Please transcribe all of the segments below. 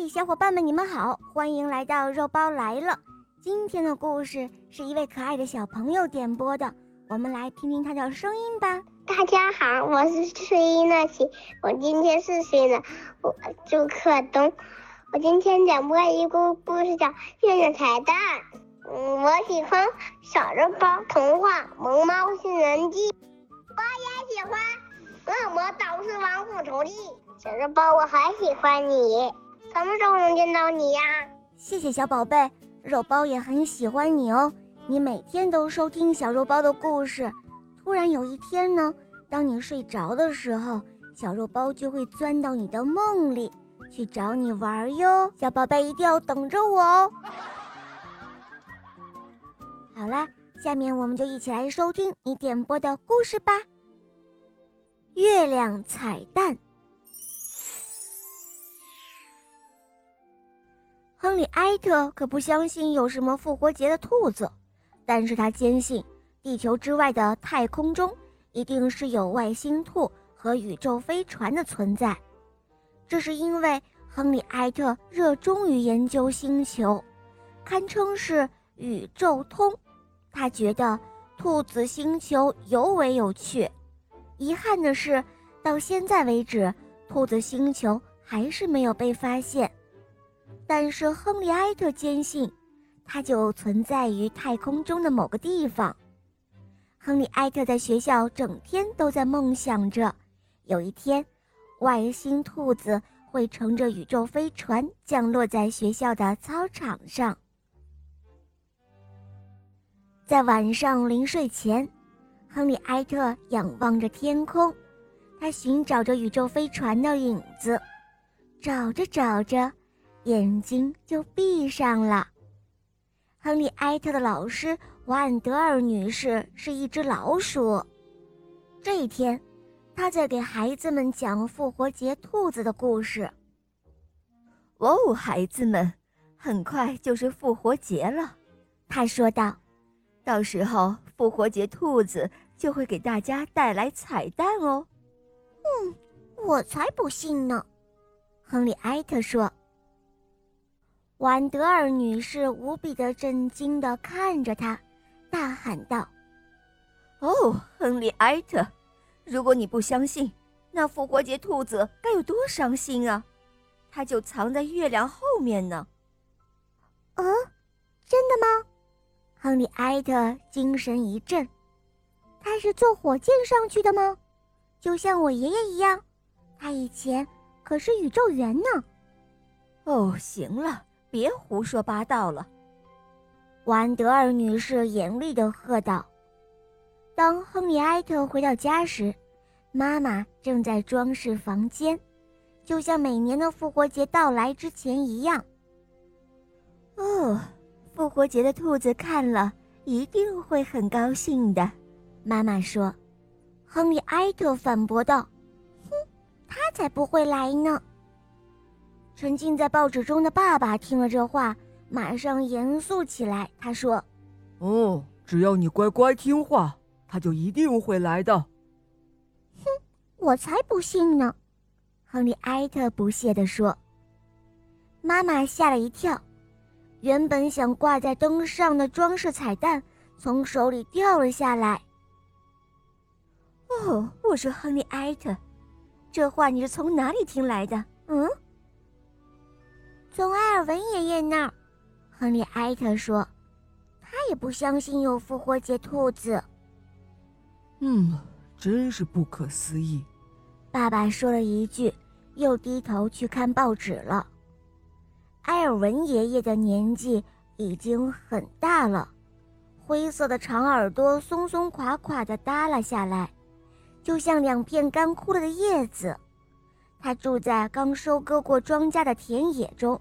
嘿，小伙伴们，你们好，欢迎来到肉包来了。今天的故事是一位可爱的小朋友点播的，我们来听听他的声音吧。大家好，我是崔一乐琪，我今天四岁了，我朱克东。我今天点播一个故事叫《月亮彩蛋》。嗯，我喜欢小肉包童话《萌猫新人记》，我也喜欢《恶魔导师王复仇记》。小肉包，我很喜欢你，什么时候能见到你呀？谢谢小宝贝，肉包也很喜欢你哦。你每天都收听小肉包的故事，突然有一天呢，当你睡着的时候，小肉包就会钻到你的梦里去找你玩哟。小宝贝一定要等着我哦。好啦，下面我们就一起来收听你点播的故事吧。月亮彩蛋。亨利·埃特可不相信有什么复活节的兔子，但是他坚信地球之外的太空中一定是有外星兔和宇宙飞船的存在。这是因为亨利·埃特热衷于研究星球，堪称是宇宙通。他觉得兔子星球尤为有趣。遗憾的是，到现在为止，兔子星球还是没有被发现。但是亨利埃特坚信，它就存在于太空中的某个地方。亨利埃特在学校整天都在梦想着，有一天，外星兔子会乘着宇宙飞船降落在学校的操场上。在晚上临睡前，亨利埃特仰望着天空，他寻找着宇宙飞船的影子，找着找着。眼睛就闭上了。亨利·埃特的老师万德尔女士是一只老鼠。这一天，她在给孩子们讲复活节兔子的故事。哦，孩子们，很快就是复活节了，她说道。到时候，复活节兔子就会给大家带来彩蛋哦。嗯，我才不信呢，亨利·埃特说。婉德尔女士无比的震惊地看着他，大喊道：“哦，亨利·埃特，如果你不相信，那复活节兔子该有多伤心啊！它就藏在月亮后面呢。”“啊，真的吗？”亨利·埃特精神一振，“他是坐火箭上去的吗？就像我爷爷一样，他以前可是宇宙员呢。”“哦，行了。”别胡说八道了，万德尔女士严厉地喝道。当亨利埃特回到家时，妈妈正在装饰房间，就像每年的复活节到来之前一样。哦，复活节的兔子看了一定会很高兴的，妈妈说。亨利埃特反驳道：“哼，他才不会来呢。”沉浸在报纸中的爸爸听了这话，马上严肃起来。他说：“哦，只要你乖乖听话，他就一定会来的。”哼，我才不信呢！亨利埃特不屑地说。妈妈吓了一跳，原本想挂在灯上的装饰彩蛋从手里掉了下来。哦，我说亨利埃特，这话你是从哪里听来的？嗯？从埃尔文爷爷那儿，亨利埃特说：“他也不相信有复活节兔子。”嗯，真是不可思议。爸爸说了一句，又低头去看报纸了。埃尔文爷爷的年纪已经很大了，灰色的长耳朵松松垮垮的耷拉下来，就像两片干枯了的叶子。他住在刚收割过庄稼的田野中。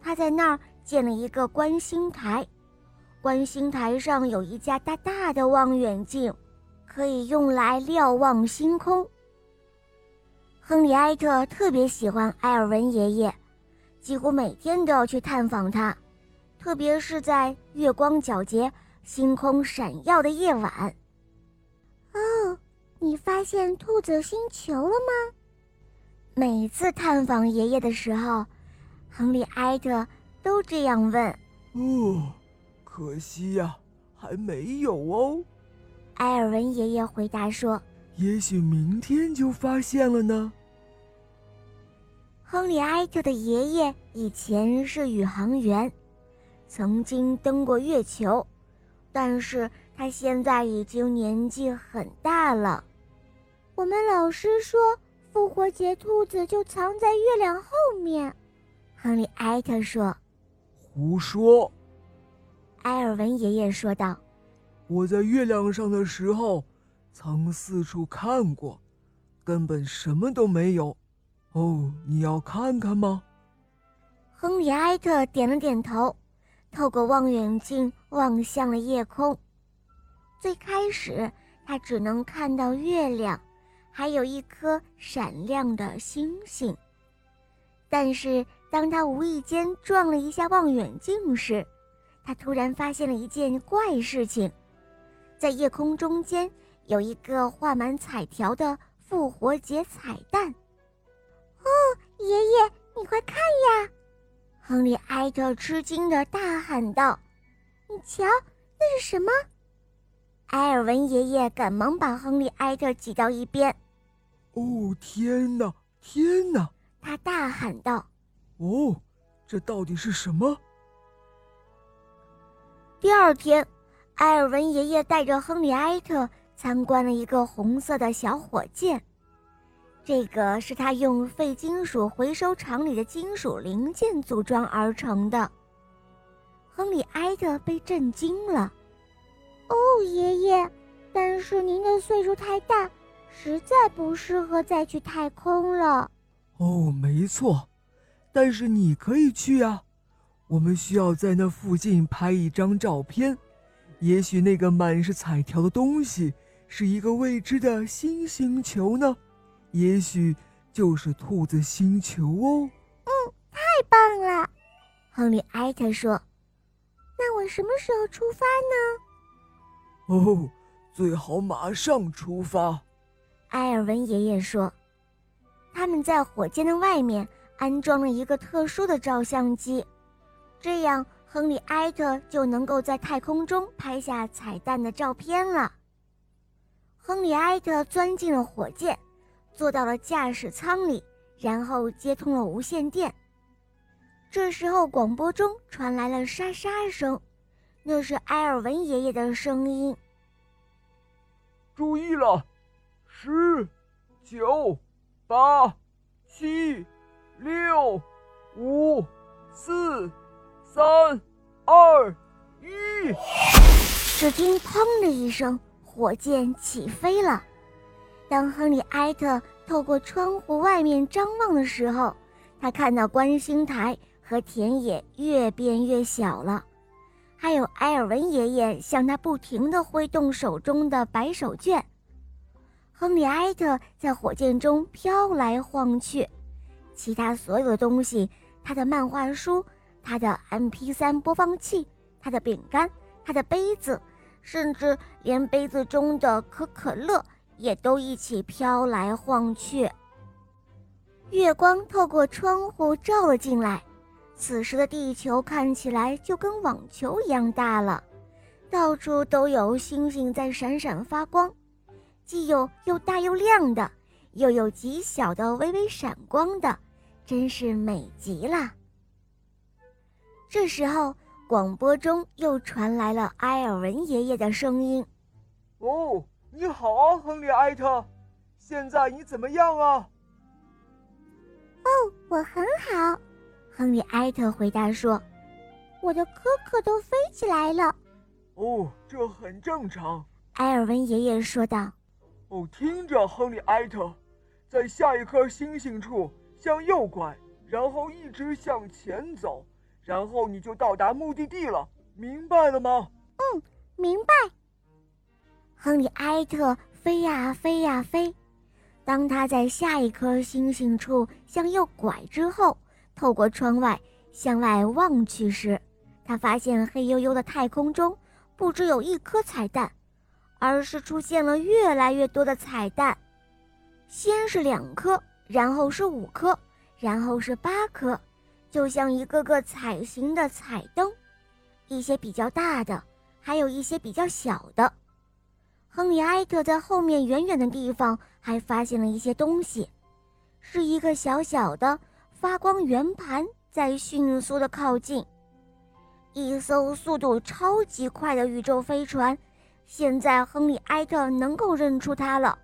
他在那儿建了一个观星台，观星台上有一架大大的望远镜，可以用来瞭望星空。亨利埃特特别喜欢埃尔文爷爷，几乎每天都要去探访他，特别是在月光皎洁、星空闪耀的夜晚。哦，你发现兔子星球了吗？每次探访爷爷的时候。亨利、埃特都这样问。哦，可惜呀，还没有哦。埃尔文爷爷回答说：“也许明天就发现了呢。”亨利·埃特的爷爷以前是宇航员，曾经登过月球，但是他现在已经年纪很大了。我们老师说，复活节兔子就藏在月亮后面。亨利·埃特说：“胡说。”埃尔文爷爷说道：“我在月亮上的时候，曾四处看过，根本什么都没有。”哦，你要看看吗？亨利·埃特点了点头，透过望远镜望向了夜空。最开始，他只能看到月亮，还有一颗闪亮的星星。但是，当他无意间撞了一下望远镜时，他突然发现了一件怪事情：在夜空中间有一个画满彩条的复活节彩蛋。哦，爷爷，你快看呀！亨利·埃特吃惊的大喊道：“你瞧，那是什么？”埃尔文爷爷赶忙把亨利·埃特挤到一边。“哦，天哪，天哪！”他大喊道。“哦，这到底是什么？”第二天，埃尔文爷爷带着亨利·埃特参观了一个红色的小火箭。这个是他用废金属回收厂里的金属零件组装而成的。亨利·埃特被震惊了。“哦，爷爷，但是您的岁数太大，实在不适合再去太空了。”“哦，没错，但是你可以去啊。我们需要在那附近拍一张照片，也许那个满是彩条的东西是一个未知的新星球呢。”也许就是兔子星球哦。嗯，太棒了，亨利·艾特说。那我什么时候出发呢？哦，最好马上出发。埃尔文爷爷说。他们在火箭的外面安装了一个特殊的照相机，这样亨利·埃特就能够在太空中拍下彩蛋的照片了。亨利·埃特钻进了火箭。坐到了驾驶舱里，然后接通了无线电。这时候，广播中传来了沙沙声，那是埃尔文爷爷的声音。注意了，十、九、八、七、六、五、四、三、二、一。只听“砰”的一声，火箭起飞了。当亨利·埃特透过窗户外面张望的时候，他看到观星台和田野越变越小了，还有埃尔文爷爷向他不停地挥动手中的白手绢。亨利·埃特在火箭中飘来晃去，其他所有的东西，他的漫画书、他的 MP3 播放器、他的饼干、他的杯子，甚至连杯子中的可可乐。也都一起飘来晃去。月光透过窗户照了进来，此时的地球看起来就跟网球一样大了，到处都有星星在闪闪发光，既有又大又亮的，又有极小的微微闪光的，真是美极了。这时候，广播中又传来了埃尔文爷爷的声音：“哦。”你好啊，亨利·埃特，现在你怎么样啊？哦，我很好，亨利·埃特回答说：“我的可可都飞起来了。”哦，这很正常，埃尔文爷爷说道。哦，听着，亨利·埃特，在下一颗星星处向右拐，然后一直向前走，然后你就到达目的地了，明白了吗？嗯，明白。亨利·埃特飞呀飞呀飞，当他在下一颗星星处向右拐之后，透过窗外向外望去时，他发现黑黝黝的太空中不只有一颗彩蛋，而是出现了越来越多的彩蛋。先是两颗，然后是五颗，然后是八颗，就像一个个彩形的彩灯，一些比较大的，还有一些比较小的。亨利埃特在后面远远的地方还发现了一些东西，是一个小小的发光圆盘在迅速的靠近。一艘速度超级快的宇宙飞船，现在亨利埃特能够认出它了。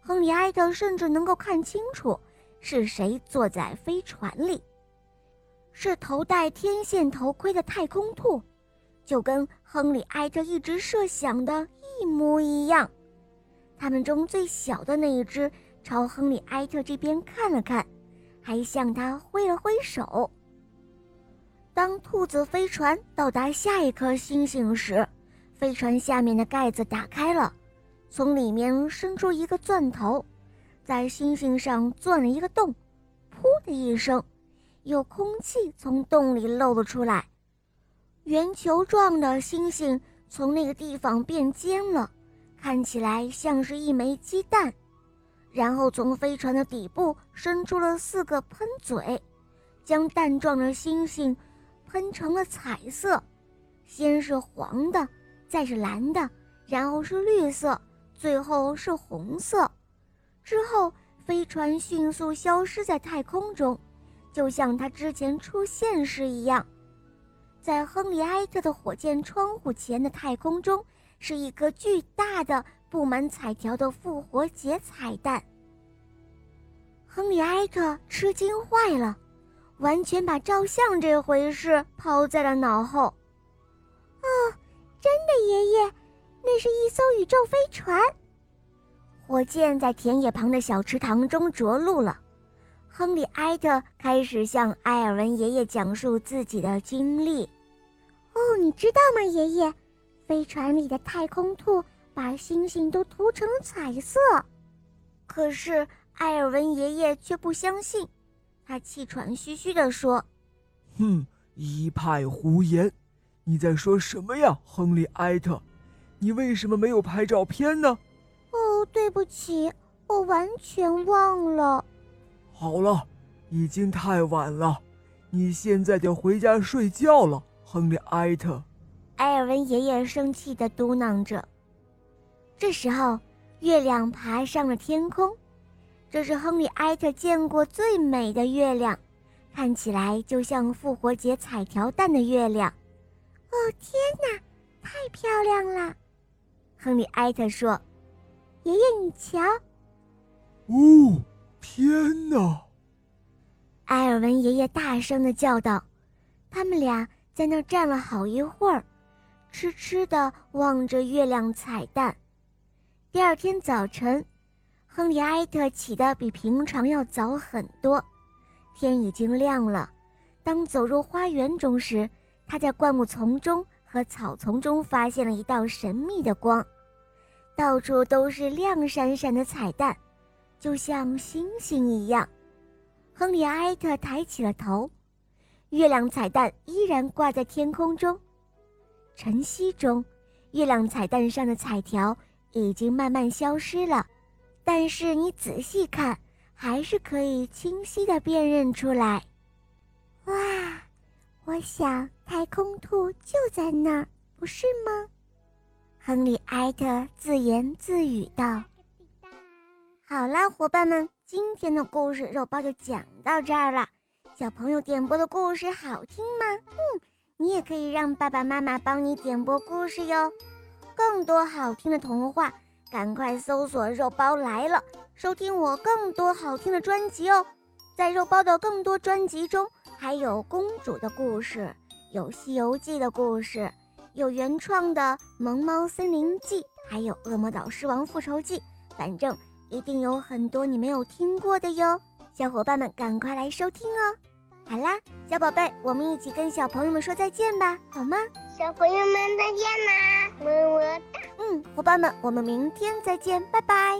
亨利埃特甚至能够看清楚是谁坐在飞船里，是头戴天线头盔的太空兔，就跟亨利埃特一直设想的一模一样。他们中最小的那一只朝亨利埃特这边看了看，还向他挥了挥手。当兔子飞船到达下一颗星星时，飞船下面的盖子打开了，从里面伸出一个钻头，在星星上钻了一个洞。噗的一声，有空气从洞里漏了出来，圆球状的星星从那个地方变尖了，看起来像是一枚鸡蛋。然后从飞船的底部伸出了四个喷嘴，将蛋状的星星。喷成了彩色，先是黄的，再是蓝的，然后是绿色，最后是红色。之后，飞船迅速消失在太空中，就像它之前出现时一样。在亨利埃特的火箭窗户前的太空中，是一个巨大的、布满彩条的复活节彩蛋。亨利埃特吃惊坏了。完全把照相这回事抛在了脑后。哦，真的，爷爷，那是一艘宇宙飞船。火箭在田野旁的小池塘中着陆了。亨利埃特开始向埃尔文爷爷讲述自己的经历。哦，你知道吗，爷爷？飞船里的太空兔把星星都涂成了彩色。可是埃尔文爷爷却不相信。他气喘吁吁地说：“哼，一派胡言！你在说什么呀，亨利埃特？你为什么没有拍照片呢？”“哦，对不起，我完全忘了。”“好了，已经太晚了，你现在得回家睡觉了，亨利埃特。”埃尔文爷爷生气地嘟囔着。这时候，月亮爬上了天空。这是亨利埃特见过最美的月亮，看起来就像复活节彩条蛋的月亮。哦，天哪，太漂亮了！亨利埃特说：“爷爷，你瞧。”哦，天哪！埃尔文爷爷大声的叫道。他们俩在那儿站了好一会儿，痴痴的望着月亮彩蛋。第二天早晨。亨利埃特起的比平常要早很多，天已经亮了。当走入花园中时，他在灌木丛中和草丛中发现了一道神秘的光，到处都是亮闪闪的彩蛋，就像星星一样。亨利埃特抬起了头，月亮彩蛋依然挂在天空中。晨曦中，月亮彩蛋上的彩条已经慢慢消失了。但是你仔细看，还是可以清晰的辨认出来。哇，我想太空兔就在那儿，不是吗？亨利埃特自言自语道。好啦，伙伴们，今天的故事肉包就讲到这儿了。小朋友点播的故事好听吗？嗯，你也可以让爸爸妈妈帮你点播故事哟。更多好听的童话。赶快搜索“肉包来了”，收听我更多好听的专辑哦！在肉包的更多专辑中，还有公主的故事，有《西游记》的故事，有原创的《萌猫森林记》，还有《恶魔岛狮王复仇记》，反正一定有很多你没有听过的哟！小伙伴们，赶快来收听哦！好啦，小宝贝，我们一起跟小朋友们说再见吧，好吗？小朋友们再见啦，么么哒。嗯，伙伴们，我们明天再见，拜拜。